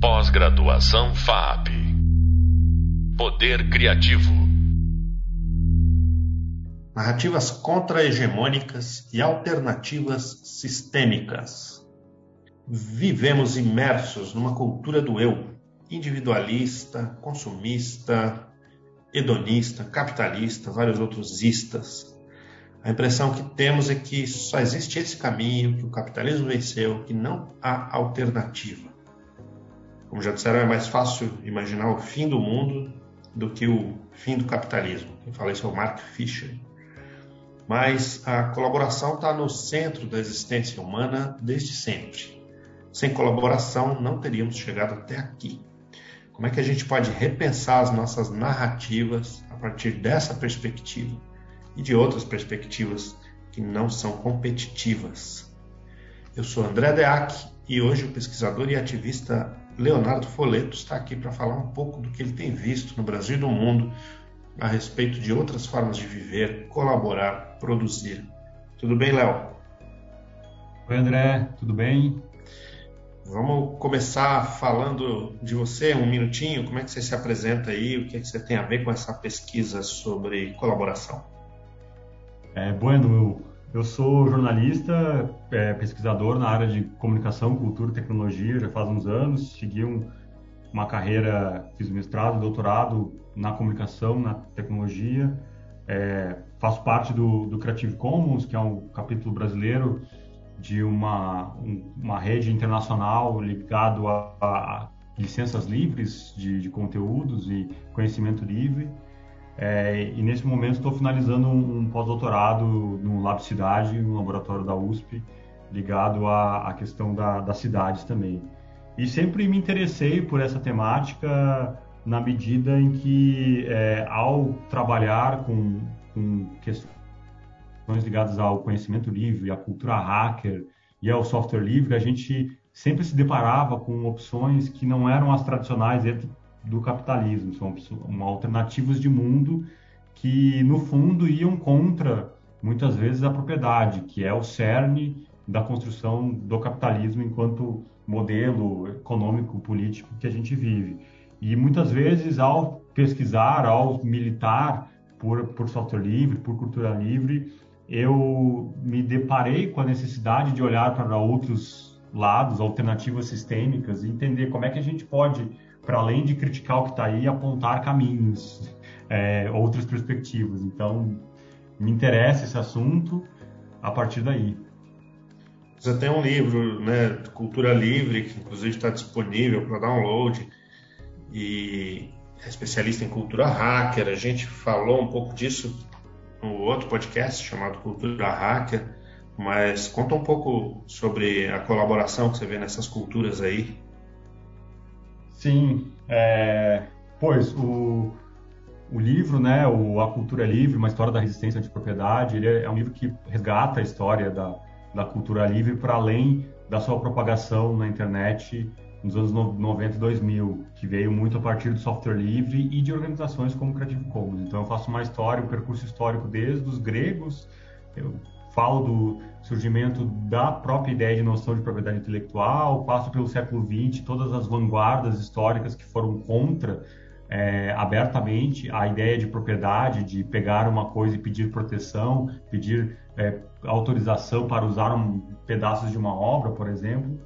Pós-graduação FAP. Poder Criativo. Narrativas contra-hegemônicas e alternativas sistêmicas. Vivemos imersos numa cultura do eu, individualista, consumista, hedonista, capitalista, vários outros istas. A impressão que temos é que só existe esse caminho, que o capitalismo venceu, que não há alternativa. Como já disseram, é mais fácil imaginar o fim do mundo do que o fim do capitalismo. Quem fala isso é o Mark Fisher. Mas a colaboração está no centro da existência humana desde sempre. Sem colaboração, não teríamos chegado até aqui. Como é que a gente pode repensar as nossas narrativas a partir dessa perspectiva e de outras perspectivas que não são competitivas? Eu sou André Deac e hoje o pesquisador e ativista Leonardo Foleto está aqui para falar um pouco do que ele tem visto no Brasil e no mundo a respeito de outras formas de viver, colaborar, produzir. Tudo bem, Léo? Oi, André, tudo bem? Vamos começar falando de você um minutinho. Como é que você se apresenta aí? O que, é que você tem a ver com essa pesquisa sobre colaboração? É, bueno, eu sou jornalista, é, pesquisador na área de comunicação, cultura e tecnologia já faz uns anos. Segui um, uma carreira, fiz mestrado, doutorado na comunicação, na tecnologia. É, faço parte do, do Creative Commons, que é um capítulo brasileiro de uma, uma rede internacional ligado a, a licenças livres de, de, conteúdos e conhecimento livre. É, e nesse momento estou finalizando um, um pós-doutorado no Lab Cidade, um laboratório da USP, ligado à, à questão da, das cidades também. E sempre me interessei por essa temática na medida em que, é, ao trabalhar com, com questões ligadas ao conhecimento livre, à cultura hacker e ao software livre, a gente sempre se deparava com opções que não eram as tradicionais do capitalismo, são alternativas de mundo que, no fundo, iam contra, muitas vezes, a propriedade, que é o cerne da construção do capitalismo enquanto modelo econômico, político que a gente vive. E muitas vezes, ao pesquisar, ao militar por, por software livre, por cultura livre, eu me deparei com a necessidade de olhar para outros lados, alternativas sistêmicas, e entender como é que a gente pode, para além de criticar o que está aí, apontar caminhos, é, outras perspectivas. Então, me interessa esse assunto a partir daí. Você tem um livro, né, Cultura Livre, que inclusive está disponível para download, e é especialista em cultura hacker. A gente falou um pouco disso no outro podcast chamado Cultura Hacker, mas conta um pouco sobre a colaboração que você vê nessas culturas aí. Sim, é, pois o, o livro, né, o A Cultura Livre, uma história da resistência de propriedade, ele é, é um livro que resgata a história da, da cultura livre para além da sua propagação na internet nos anos 90 e 2000, que veio muito a partir do software livre e de organizações como Creative Commons. Então eu faço uma história, um percurso histórico desde os gregos, eu falo do surgimento da própria ideia de noção de propriedade intelectual, passo pelo século XX, todas as vanguardas históricas que foram contra é, abertamente a ideia de propriedade, de pegar uma coisa e pedir proteção, pedir é, autorização para usar um, pedaços de uma obra, por exemplo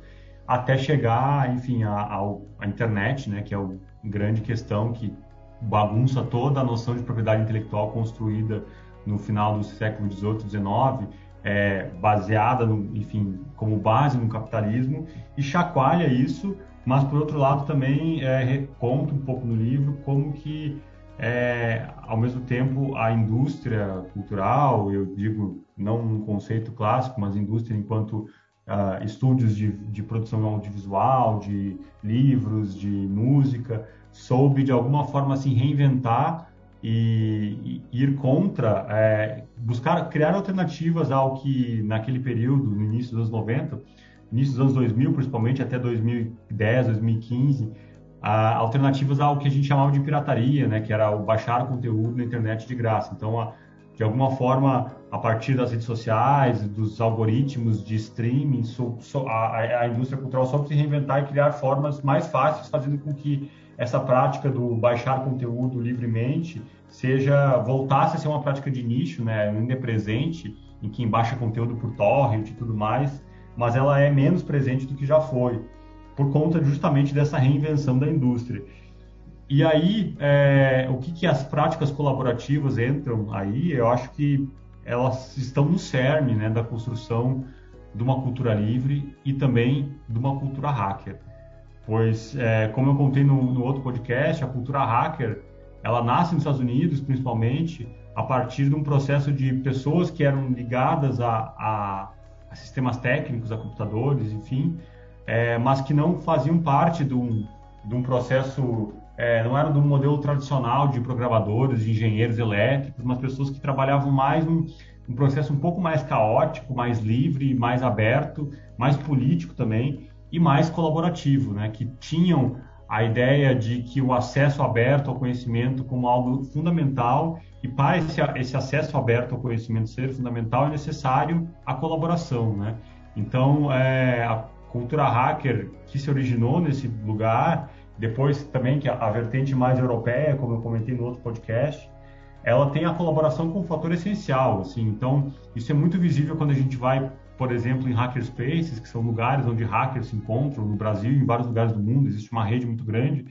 até chegar, enfim, à internet, né, que é a grande questão que bagunça toda a noção de propriedade intelectual construída no final do século XVIII, XIX, é, baseada, no, enfim, como base no capitalismo, e chacoalha isso, mas, por outro lado, também é, conta um pouco no livro como que, é, ao mesmo tempo, a indústria cultural, eu digo não um conceito clássico, mas indústria enquanto uh, estúdios de, de produção audiovisual, de livros, de música, soube de alguma forma se reinventar e, e ir contra, é, buscar criar alternativas ao que naquele período, no início dos anos 90, início dos anos 2000, principalmente até 2010, 2015, a, alternativas ao que a gente chamava de pirataria, né, que era o baixar conteúdo na internet de graça. Então, a, de alguma forma, a partir das redes sociais, dos algoritmos de streaming, so, so, a, a, indústria cultural soube se reinventar e criar formas mais fáceis, fazendo com que essa prática do baixar conteúdo livremente seja voltasse a ser uma prática de nicho, né, ainda é presente, em quem baixa conteúdo por torrent e tudo mais, mas ela é menos presente do que já foi, por conta justamente dessa reinvenção da indústria. E aí, é, o que, que as práticas colaborativas entram aí? Eu acho que elas estão no cerne né, da construção de uma cultura livre e também de uma cultura hacker. Pois, é, como eu contei no, no, outro podcast, a cultura hacker, ela nasce nos Estados Unidos, principalmente, a partir de um processo de pessoas que eram ligadas a, a, a sistemas técnicos, a computadores, enfim, é, mas que não faziam parte de um, de um processo é, não era do modelo tradicional de programadores, de engenheiros elétricos, mas pessoas que trabalhavam mais num, um processo um pouco mais caótico, mais livre, mais aberto, mais político também e mais colaborativo, né? Que tinham a ideia de que o acesso aberto ao conhecimento como algo fundamental e para esse, esse acesso aberto ao conhecimento ser fundamental é necessário a colaboração, né? Então, é, a cultura hacker que se originou nesse lugar depois também que a, a vertente mais europeia, como eu comentei no outro podcast, ela tem a colaboração como um fator essencial, assim. Então, isso é muito visível quando a gente vai, por exemplo, em hackerspaces, que são lugares onde hackers se encontram no Brasil e em vários lugares do mundo, existe uma rede muito grande,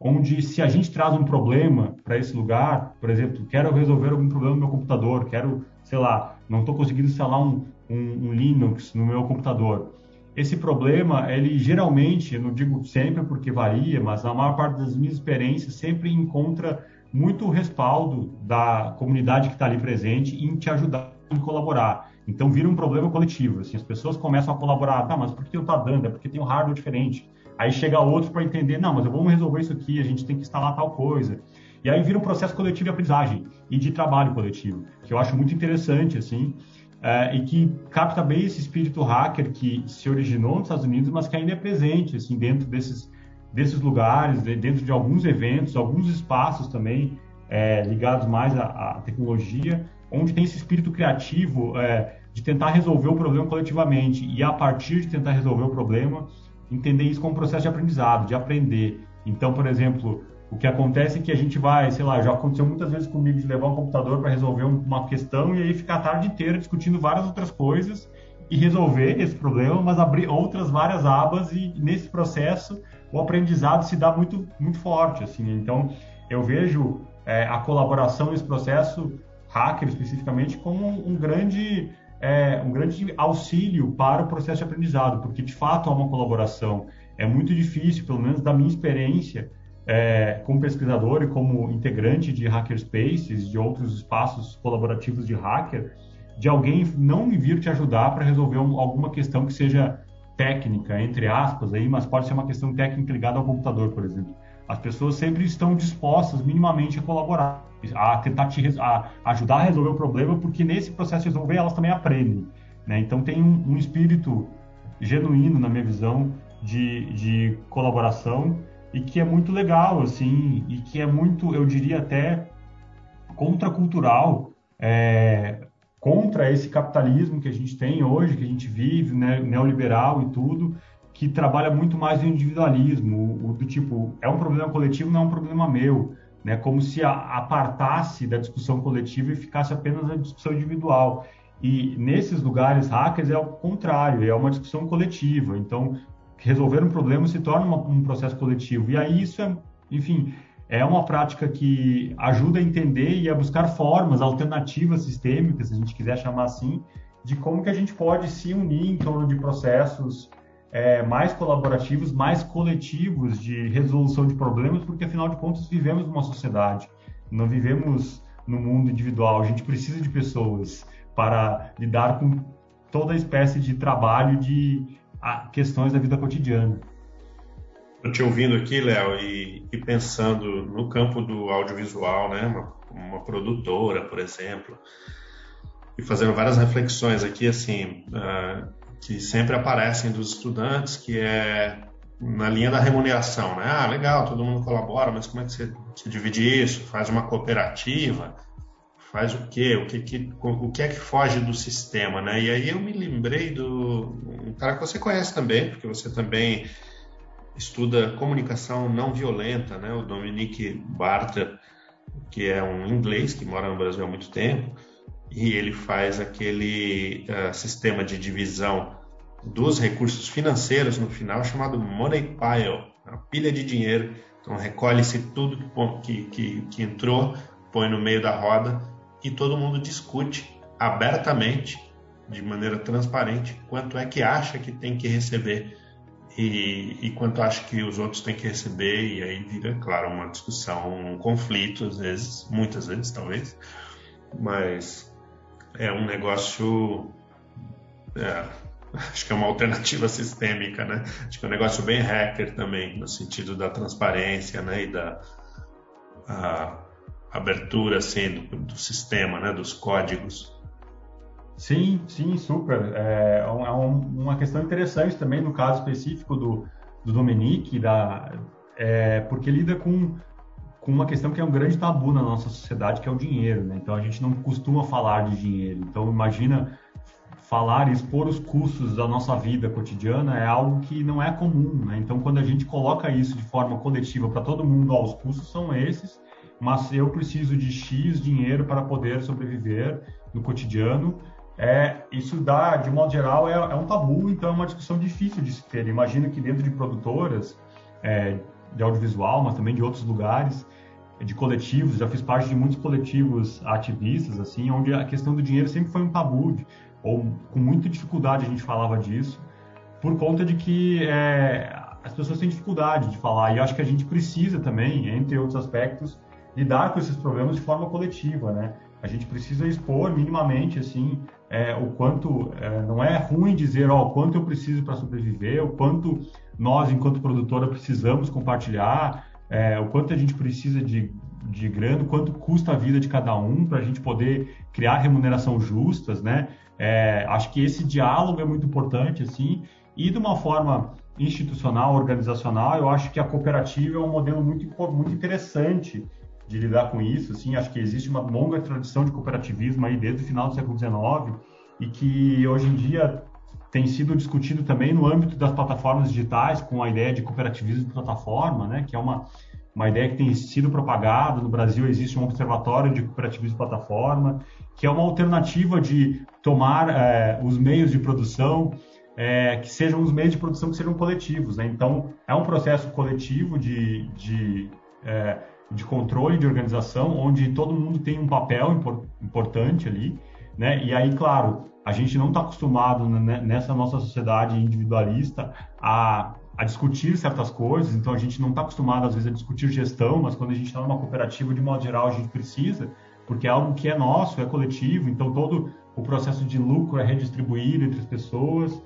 onde se a gente traz um problema para esse lugar, por exemplo, quero resolver algum problema no meu computador, quero, sei lá, não estou conseguindo instalar um, um, um Linux no meu computador. Esse problema, ele geralmente, eu não digo sempre porque varia, mas na maior parte das minhas experiências sempre encontra muito respaldo da comunidade que está ali presente em te ajudar, em colaborar. Então vira um problema coletivo, assim, as pessoas começam a colaborar, tá, mas por que não está dando? É porque tem um hardware diferente. Aí chega outro para entender, não, mas vamos resolver isso aqui, a gente tem que instalar tal coisa. E aí vira um processo coletivo de aprendizagem e de trabalho coletivo, que eu acho muito interessante, assim, é, e que capta bem esse espírito hacker que se originou nos Estados Unidos, mas que ainda é presente assim dentro desses desses lugares, dentro de alguns eventos, alguns espaços também é, ligados mais à, à, tecnologia, onde tem esse espírito criativo é, de tentar resolver o problema coletivamente e a partir de tentar resolver o problema entender isso como um processo de aprendizado, de aprender. Então, por exemplo, o que acontece é que a gente vai, sei lá, já aconteceu muitas vezes comigo de levar um computador para resolver uma questão e aí ficar a tarde inteira discutindo várias outras coisas e resolver esse problema, mas abrir outras várias abas e nesse processo o aprendizado se dá muito muito forte, assim. Então eu vejo é, a colaboração nesse processo hacker especificamente como um, um grande é, um grande auxílio para o processo de aprendizado, porque de fato há uma colaboração. É muito difícil, pelo menos da minha experiência é, como pesquisador e como integrante de hackerspaces, de outros espaços colaborativos de hacker, de alguém não vir te ajudar para resolver um, alguma questão que seja técnica, entre aspas, aí, mas pode ser uma questão técnica ligada ao computador, por exemplo. As pessoas sempre estão dispostas minimamente a colaborar, a tentar te a ajudar a resolver o problema, porque nesse processo de resolver elas também aprendem. Né? Então tem um, um espírito genuíno, na minha visão, de, de colaboração e que é muito legal, assim, e que é muito, eu diria até, contracultural, é, contra esse capitalismo que a gente tem hoje, que a gente vive, né, neoliberal e tudo, que trabalha muito mais no individualismo, o, do tipo, é um problema coletivo, não é um problema meu, né, como se a, apartasse da discussão coletiva e ficasse apenas na discussão individual. E nesses lugares hackers é o contrário, é uma discussão coletiva. Então, resolver um problema se torna uma, um processo coletivo. E aí isso é, enfim, é uma prática que ajuda a entender e a buscar formas alternativas sistêmicas, se a gente quiser chamar assim, de como que a gente pode se unir em torno de processos é, mais colaborativos, mais coletivos de resolução de problemas, porque afinal de contas vivemos numa sociedade, não vivemos no mundo individual. A gente precisa de pessoas para lidar com toda espécie de trabalho de questões da vida cotidiana. Estou te ouvindo aqui, Léo, e, e, pensando no campo do audiovisual, né, uma, uma, produtora, por exemplo, e fazendo várias reflexões aqui, assim, uh, que sempre aparecem dos estudantes, que é na linha da remuneração, né? Ah, legal, todo mundo colabora, mas como é que você, você divide isso? Faz uma cooperativa? faz o quê? O que, que, o que é que foge do sistema, né? E aí eu me lembrei do um cara que você conhece também, porque você também estuda comunicação não violenta, né? O Dominique Barter, que é um inglês que mora no Brasil há muito tempo, e ele faz aquele uh, sistema de divisão dos recursos financeiros no final chamado Money Pile, uma pilha de dinheiro. Então recolhe-se tudo que, que, que entrou, põe no meio da roda e todo mundo discute abertamente, de maneira transparente, quanto é que acha que tem que receber e, e, quanto acha que os outros têm que receber, e aí vira, claro, uma discussão, um conflito, às vezes, muitas vezes, talvez, mas é um negócio. É, acho que é uma alternativa sistêmica, né? Acho que é um negócio bem hacker também, no sentido da transparência, né? E da abertura, assim, do, do sistema, né? Dos códigos. Sim, sim, super. É, é, um, é uma questão interessante também no caso específico do, do Dominique, da, é, porque lida com, com uma questão que é um grande tabu na nossa sociedade, que é o dinheiro. Né? Então a gente não costuma falar de dinheiro. Então imagina falar e expor os custos da nossa vida cotidiana é algo que não é comum. Né? Então quando a gente coloca isso de forma coletiva para todo mundo, ó, os custos são esses, mas eu preciso de X dinheiro para poder sobreviver no cotidiano é, isso dá, de modo geral, é, é, um tabu, então é uma discussão difícil de se ter. Imagino que dentro de produtoras é, de audiovisual, mas também de outros lugares, de coletivos, já fiz parte de muitos coletivos ativistas, assim, onde a questão do dinheiro sempre foi um tabu, ou com muita dificuldade a gente falava disso, por conta de que é, as pessoas têm dificuldade de falar, e acho que a gente precisa também, entre outros aspectos, lidar com esses problemas de forma coletiva, né? A gente precisa expor minimamente, assim, é, o quanto é, não é ruim dizer ó, o quanto eu preciso para sobreviver, o quanto nós, enquanto produtora, precisamos compartilhar, é, o quanto a gente precisa de, de grana, o quanto custa a vida de cada um para a gente poder criar remuneração justas, né? É, acho que esse diálogo é muito importante, assim, e de uma forma institucional, organizacional, eu acho que a cooperativa é um modelo muito, muito interessante de lidar com isso. Assim, acho que existe uma longa tradição de cooperativismo aí desde o final do século XIX e que hoje em dia tem sido discutido também no âmbito das plataformas digitais com a ideia de cooperativismo de plataforma, né, que é uma uma ideia que tem sido propagada no Brasil existe um observatório de cooperativismo de plataforma que é uma alternativa de tomar é, os meios de produção é, que sejam os meios de produção que sejam coletivos, né? Então é um processo coletivo de, de é, de controle de organização, onde todo mundo tem um papel importante ali, né? E aí, claro, a gente não está acostumado nessa nossa sociedade individualista a, a discutir certas coisas, então a gente não está acostumado às vezes a discutir gestão, mas quando a gente está numa cooperativa, de modo geral, a gente precisa, porque é algo que é nosso, é coletivo, então todo o processo de lucro é redistribuído entre as pessoas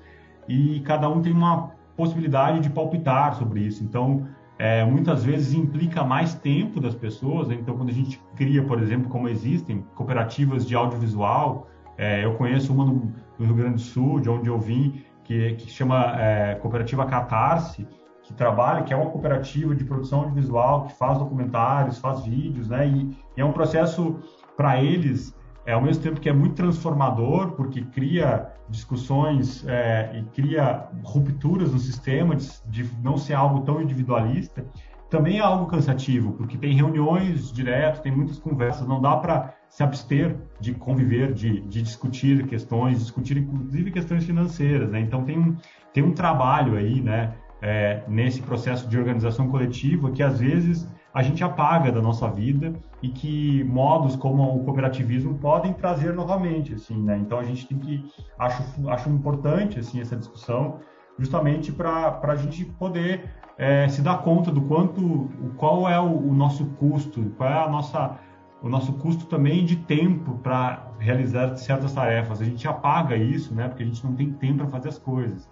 e cada um tem uma possibilidade de palpitar sobre isso. Então, é, muitas vezes implica mais tempo das pessoas. Né? Então, quando a gente cria, por exemplo, como existem cooperativas de audiovisual, é, eu conheço uma no, no, Rio Grande do Sul, de onde eu vim, que, que chama é, Cooperativa Catarse, que trabalha, que é uma cooperativa de produção audiovisual, que faz documentários, faz vídeos, né? E, e é um processo para eles é ao mesmo tempo que é muito transformador, porque cria discussões é, e cria rupturas no sistema de, de, não ser algo tão individualista, também é algo cansativo, porque tem reuniões direto, tem muitas conversas, não dá para se abster de conviver, de, de, discutir questões, discutir inclusive questões financeiras, né? Então tem um, tem um trabalho aí, né, é, nesse processo de organização coletiva que às vezes a gente apaga da nossa vida e que modos como o cooperativismo podem trazer novamente, assim, né? Então a gente tem que acho acho importante assim essa discussão justamente para a gente poder é, se dar conta do quanto qual é o, o, nosso custo, qual é a nossa o nosso custo também de tempo para realizar certas tarefas. A gente apaga isso, né? Porque a gente não tem tempo para fazer as coisas.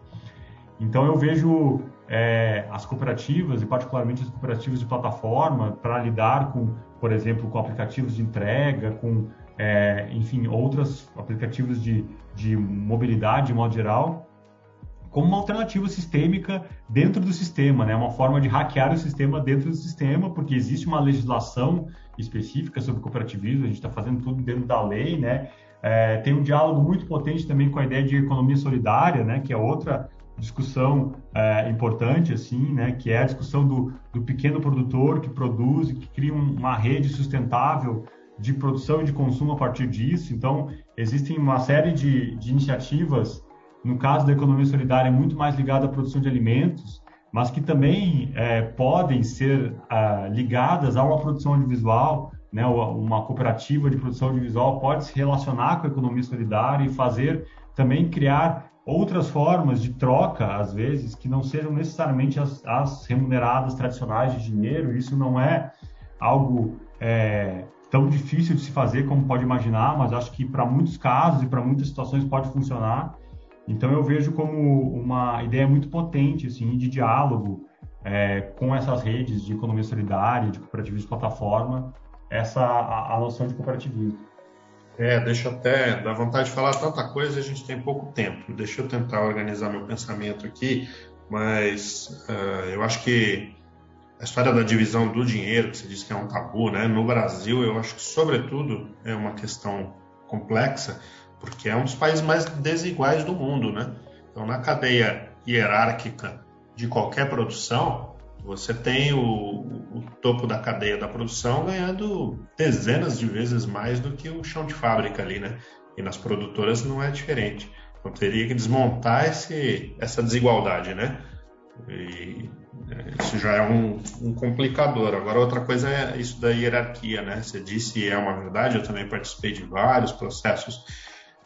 Então eu vejo é, as cooperativas e particularmente as cooperativas de plataforma para lidar com, por exemplo, com aplicativos de entrega, com, é, enfim, outros aplicativos de, de mobilidade de modo geral, como uma alternativa sistêmica dentro do sistema, né? Uma forma de hackear o sistema dentro do sistema, porque existe uma legislação específica sobre cooperativismo, a gente está fazendo tudo dentro da lei, né? É, tem um diálogo muito potente também com a ideia de economia solidária, né? Que é outra discussão é, importante, assim, né? Que é a discussão do, do pequeno produtor que produz, que cria uma rede sustentável de produção e de consumo a partir disso. Então, existem uma série de, de iniciativas no caso da economia solidária, é muito mais ligada à produção de alimentos, mas que também é, podem ser é, ligadas a uma produção audiovisual, né, uma cooperativa de produção audiovisual pode se relacionar com a economia solidária e fazer também criar outras formas de troca, às vezes, que não sejam necessariamente as, as remuneradas tradicionais de dinheiro. Isso não é algo é, tão difícil de se fazer como pode imaginar, mas acho que para muitos casos e para muitas situações pode funcionar. Então eu vejo como uma ideia muito potente assim de diálogo é, com essas redes de economia solidária, de cooperativismo de plataforma, essa a, a, noção de cooperativismo. É, deixa até dar vontade de falar tanta coisa, a gente tem pouco tempo. Deixa eu tentar organizar meu pensamento aqui, mas uh, eu acho que a história da divisão do dinheiro, que você disse que é um tabu, né? No Brasil, eu acho que sobretudo é uma questão complexa porque é um dos países mais desiguais do mundo, né? Então, na cadeia hierárquica de qualquer produção, você tem o, o, topo da cadeia da produção ganhando dezenas de vezes mais do que o chão de fábrica ali, né? E nas produtoras não é diferente. Então teria que desmontar esse, essa desigualdade, né? E é, isso já é um, um, complicador. Agora, outra coisa é isso da hierarquia, né? Você disse, é uma verdade, eu também participei de vários processos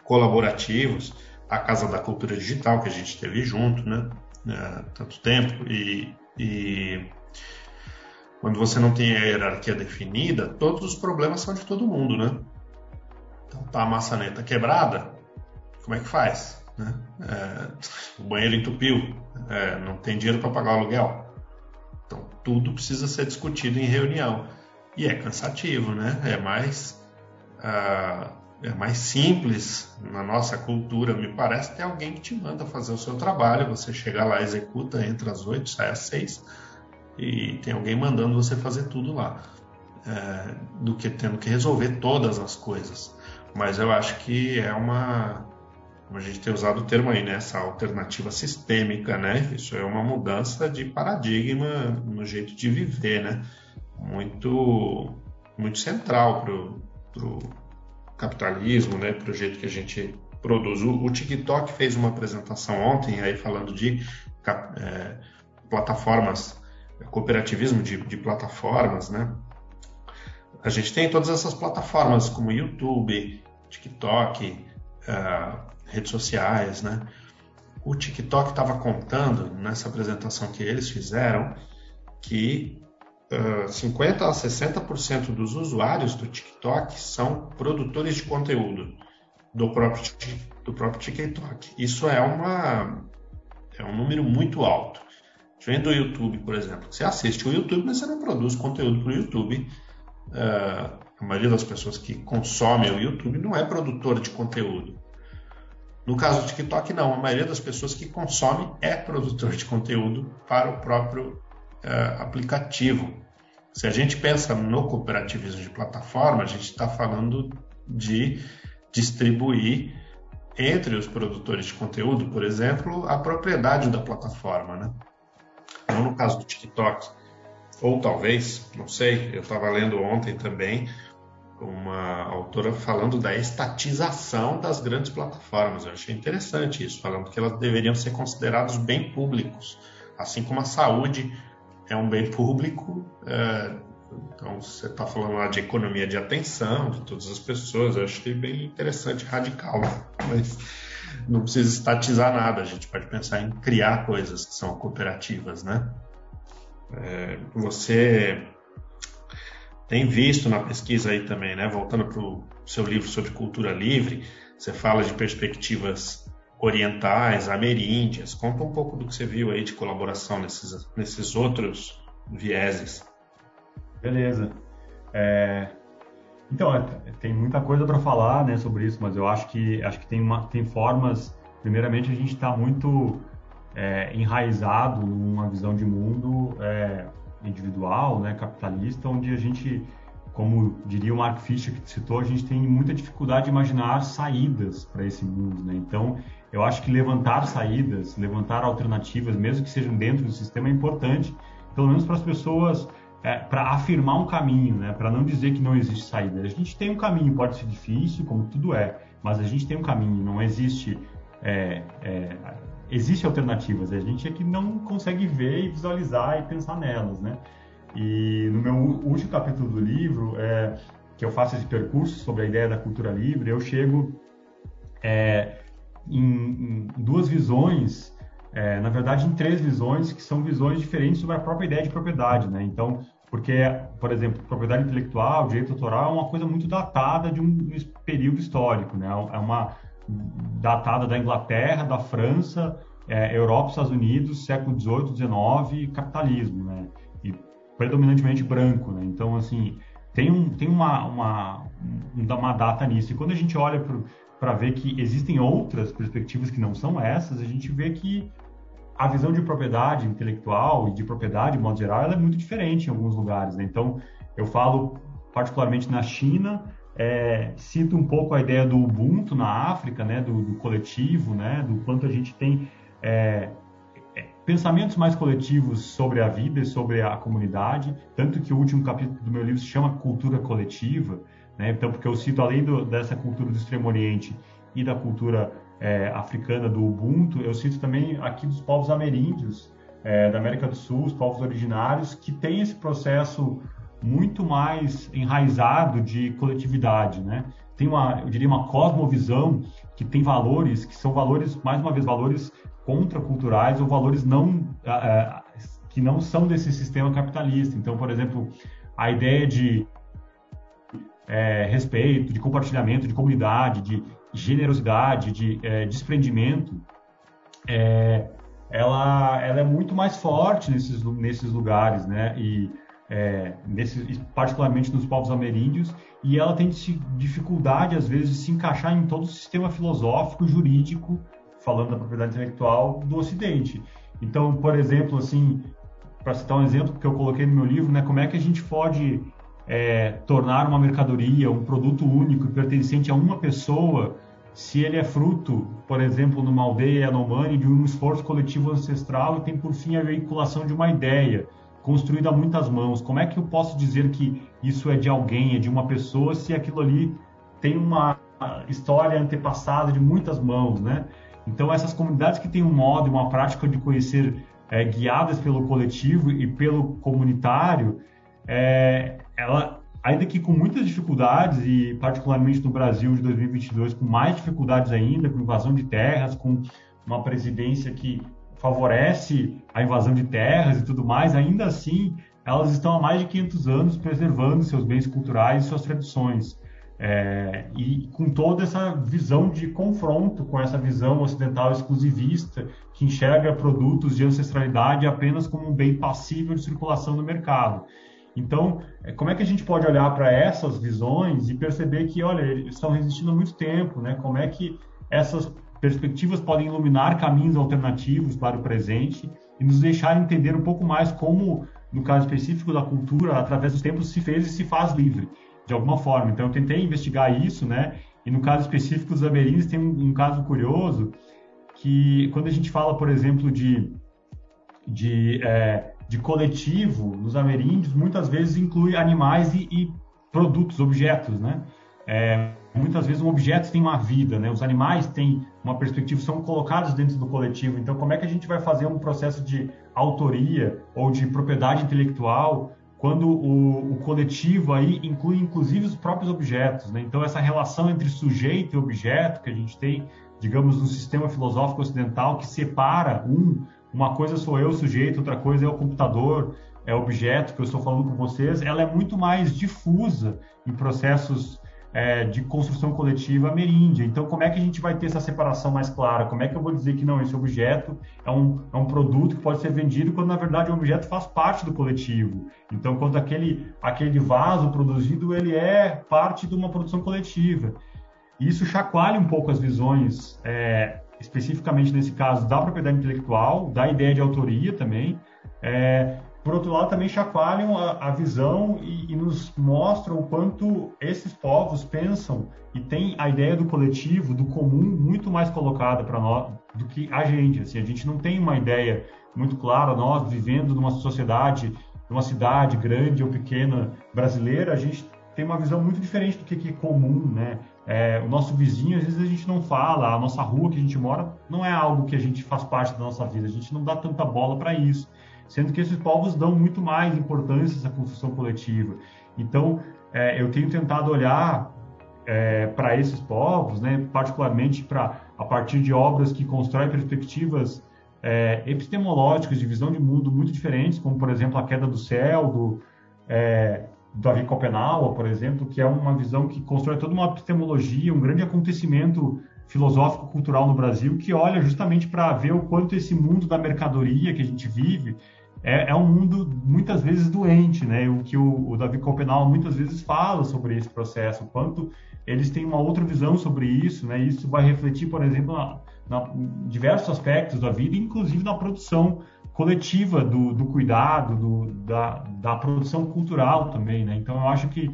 colaborativos, a Casa da Cultura Digital, que a gente teve junto, né? É, tanto tempo, e, e quando você não tem a hierarquia definida, todos os problemas são de todo mundo, né? Então tá a maçaneta quebrada, como é que faz? Né? É, o banheiro entupiu, é, não tem dinheiro para pagar o aluguel. Então tudo precisa ser discutido em reunião. E é cansativo, né? É mais. Uh, é mais simples na nossa cultura, me parece, ter alguém que te manda fazer o seu trabalho, você chega lá, executa, entra às oito, sai às seis, e tem alguém mandando você fazer tudo lá, é, do que tendo que resolver todas as coisas. Mas eu acho que é uma, como a gente tem usado o termo aí, né, essa alternativa sistêmica, né, isso é uma mudança de paradigma no jeito de viver, né, muito, muito central para o capitalismo, né, para o jeito que a gente produz. O, o, TikTok fez uma apresentação ontem aí falando de é, plataformas, cooperativismo de, de, plataformas, né? A gente tem todas essas plataformas como YouTube, TikTok, uh, redes sociais, né? O TikTok estava contando nessa apresentação que eles fizeram que 50 a 60% dos usuários do TikTok são produtores de conteúdo do próprio, do próprio TikTok. Isso é, uma, é um número muito alto. Diferente do YouTube, por exemplo. Você assiste o YouTube, mas você não produz conteúdo para o YouTube. Uh, a maioria das pessoas que consomem o YouTube não é produtor de conteúdo. No caso do TikTok, não. A maioria das pessoas que consomem é produtor de conteúdo para o próprio uh, aplicativo. Se a gente pensa no cooperativismo de plataforma, a gente está falando de distribuir entre os produtores de conteúdo, por exemplo, a propriedade da plataforma, né? Não no caso do TikTok, ou talvez, não sei, eu estava lendo ontem também uma autora falando da estatização das grandes plataformas. Eu achei interessante isso, falando que elas deveriam ser consideradas bem públicos, assim como a saúde é um bem público. É, então, você está falando lá de economia de atenção de todas as pessoas. Eu achei bem interessante, radical, mas não precisa estatizar nada. A gente pode pensar em criar coisas que são cooperativas, né? É, você tem visto na pesquisa aí também, né? Voltando para o seu livro sobre cultura livre, você fala de perspectivas orientais, ameríndias. Conta um pouco do que você viu aí de colaboração nesses, nesses outros vieses. Beleza. É... Então, é, tem muita coisa para falar né, sobre isso, mas eu acho que, acho que tem, uma, tem formas. Primeiramente, a gente está muito é, enraizado numa visão de mundo é, individual, né, capitalista, onde a gente, como diria o Mark Fisher que citou, a gente tem muita dificuldade de imaginar saídas para esse mundo. Né? Então, eu acho que levantar saídas, levantar alternativas, mesmo que sejam dentro do sistema, é importante, pelo menos para as pessoas, é, para afirmar um caminho, né? para não dizer que não existe saída. A gente tem um caminho, pode ser difícil, como tudo é, mas a gente tem um caminho, não existe. É, é, existe alternativas, a gente é que não consegue ver e visualizar e pensar nelas, né? E no meu último capítulo do livro, é, que eu faço esse percurso sobre a ideia da cultura livre, eu chego é, em, em, duas visões, é, na verdade em três visões, que são visões diferentes sobre a própria ideia de propriedade, né? Então, porque, por exemplo, propriedade intelectual, direito autoral é uma coisa muito datada de um período histórico, né? É uma datada da Inglaterra, da França, é, Europa, Estados Unidos, século XVIII, XIX, capitalismo, né? Predominantemente branco, né? Então, assim, tem, um, tem uma, uma, uma data nisso. E quando a gente olha para ver que existem outras perspectivas que não são essas, a gente vê que a visão de propriedade intelectual e de propriedade, de modo geral, é muito diferente em alguns lugares. Né? Então, eu falo particularmente na China, é, cito um pouco a ideia do Ubuntu na África, né, do, do coletivo, né, do quanto a gente tem é, pensamentos mais coletivos sobre a vida e sobre a comunidade, tanto que o último capítulo do meu livro se chama Cultura Coletiva, né, então porque eu cito além do, dessa cultura do Extremo Oriente e da cultura é, africana do Ubuntu, eu cito também aqui dos povos ameríndios é, da América do Sul, os povos originários, que têm esse processo muito mais enraizado de coletividade, né? Tem uma, eu diria, uma cosmovisão que tem valores que são valores, mais uma vez, valores contraculturais ou valores não uh, que não são desse sistema capitalista. Então, por exemplo, a ideia de é, respeito, de compartilhamento, de comunidade, de generosidade, de é, desprendimento, é, ela, ela é muito mais forte nesses, nesses lugares, né? E é, particularmente nos povos ameríndios, e ela tem dificuldade, às vezes, de se encaixar em todo o sistema filosófico, jurídico, falando da propriedade intelectual, do Ocidente. Então, por exemplo, assim, para citar um exemplo que eu coloquei no meu livro, né, como é que a gente pode é, tornar uma mercadoria, um produto único e pertencente a uma pessoa, se ele é fruto, por exemplo, numa aldeia Yanomami, de um esforço coletivo ancestral e tem por fim a veiculação de uma ideia construído a muitas mãos. Como é que eu posso dizer que isso é de alguém, é de uma pessoa, se aquilo ali tem uma história antepassada de muitas mãos, né? Então, essas comunidades que têm um modo uma prática de conhecer é, guiadas pelo coletivo e pelo comunitário, é, ela, ainda que com muitas dificuldades, e particularmente no Brasil de 2022, com mais dificuldades ainda, com invasão de terras, com uma presidência que favorece a invasão de terras e tudo mais, ainda assim elas estão há mais de 500 anos preservando seus bens culturais e suas tradições. É, e com toda essa visão de confronto com essa visão ocidental exclusivista que enxerga produtos de ancestralidade apenas como um bem passível de circulação no mercado. Então, é, como é que a gente pode olhar para essas visões e perceber que, olha, eles estão resistindo há muito tempo, né? Como é que essas perspectivas podem iluminar caminhos alternativos para o presente e nos deixar entender um pouco mais como, no caso específico da cultura, através dos tempos se fez e se faz livre, de alguma forma. Então, eu tentei investigar isso, né? E no caso específico dos ameríndios, tem um, um caso curioso que, quando a gente fala, por exemplo, de, de, é, de coletivo nos ameríndios, muitas vezes inclui animais e, e produtos, objetos, né? É, muitas vezes um objeto tem uma vida, né? Os animais têm uma perspectiva, são colocados dentro do coletivo. Então, como é que a gente vai fazer um processo de autoria ou de propriedade intelectual quando o, o coletivo aí inclui inclusive os próprios objetos, né? Então, essa relação entre sujeito e objeto que a gente tem, digamos, no sistema filosófico ocidental que separa um, uma coisa sou eu, sujeito, outra coisa é o computador, é objeto que eu estou falando com vocês, ela é muito mais difusa em processos é, de construção coletiva ameríndia. Então, como é que a gente vai ter essa separação mais clara? Como é que eu vou dizer que não, esse objeto é um, é um produto que pode ser vendido quando, na verdade, o objeto faz parte do coletivo? Então, quando aquele, aquele vaso produzido, ele é parte de uma produção coletiva. Isso chacoalha um pouco as visões é, especificamente nesse caso da propriedade intelectual, da ideia de autoria também. É, por outro lado, também chacoalham a, a visão e, e, nos mostram o quanto esses povos pensam e têm a ideia do coletivo, do comum, muito mais colocada para nós do que a gente. Assim, a gente não tem uma ideia muito clara, nós vivendo numa sociedade, numa cidade grande ou pequena brasileira, a gente tem uma visão muito diferente do que é comum, né? É, o nosso vizinho, às vezes a gente não fala, a nossa rua que a gente mora não é algo que a gente faz parte da nossa vida, a gente não dá tanta bola para isso sendo que esses povos dão muito mais importância a essa construção coletiva. Então, é, eu tenho tentado olhar é, para esses povos, né, particularmente para a partir de obras que constroem perspectivas é, epistemológicas de visão de mundo muito diferentes, como por exemplo a queda do céu do é, Davi Copenau, por exemplo, que é uma visão que constrói toda uma epistemologia, um grande acontecimento filosófico cultural no Brasil que olha justamente para ver o quanto esse mundo da mercadoria que a gente vive é, é, um mundo muitas vezes doente, né? O que o, o Davi muitas vezes fala sobre esse processo, o quanto eles têm uma outra visão sobre isso, né? Isso vai refletir, por exemplo, na, na, diversos aspectos da vida, inclusive na produção coletiva do, do cuidado, do, da, da produção cultural também, né? Então, eu acho que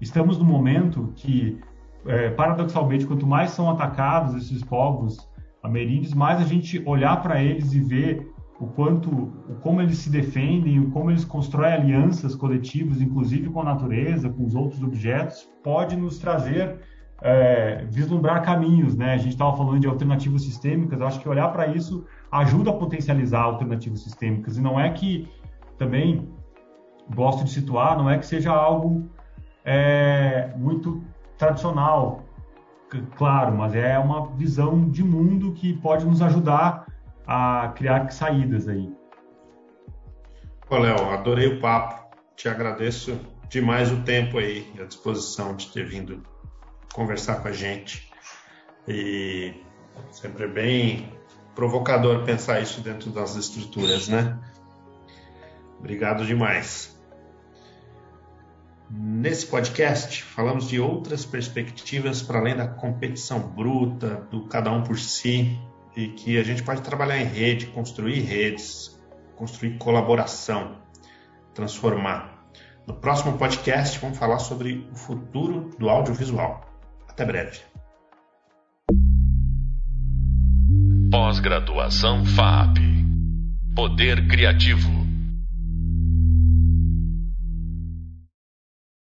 estamos no momento que, é, paradoxalmente, quanto mais são atacados esses povos ameríndios, mais a gente olhar para eles e ver o quanto, como eles se defendem, como eles constroem alianças coletivas, inclusive com a natureza, com os outros objetos, pode nos trazer, é, vislumbrar caminhos, né? A gente estava falando de alternativas sistêmicas, acho que olhar para isso ajuda a potencializar alternativas sistêmicas, e não é que, também, gosto de situar, não é que seja algo é, muito tradicional, claro, mas é uma visão de mundo que pode nos ajudar a criar saídas aí. Ô, Léo, adorei o papo. Te agradeço demais o tempo aí a disposição de ter vindo conversar com a gente. E sempre é bem provocador pensar isso dentro das estruturas, né? Obrigado demais. Nesse podcast, falamos de outras perspectivas para além da competição bruta, do cada um por si, e que a gente pode trabalhar em rede, construir redes, construir colaboração, transformar. No próximo podcast vamos falar sobre o futuro do audiovisual. Até breve. Pós-graduação FAP. Poder Criativo.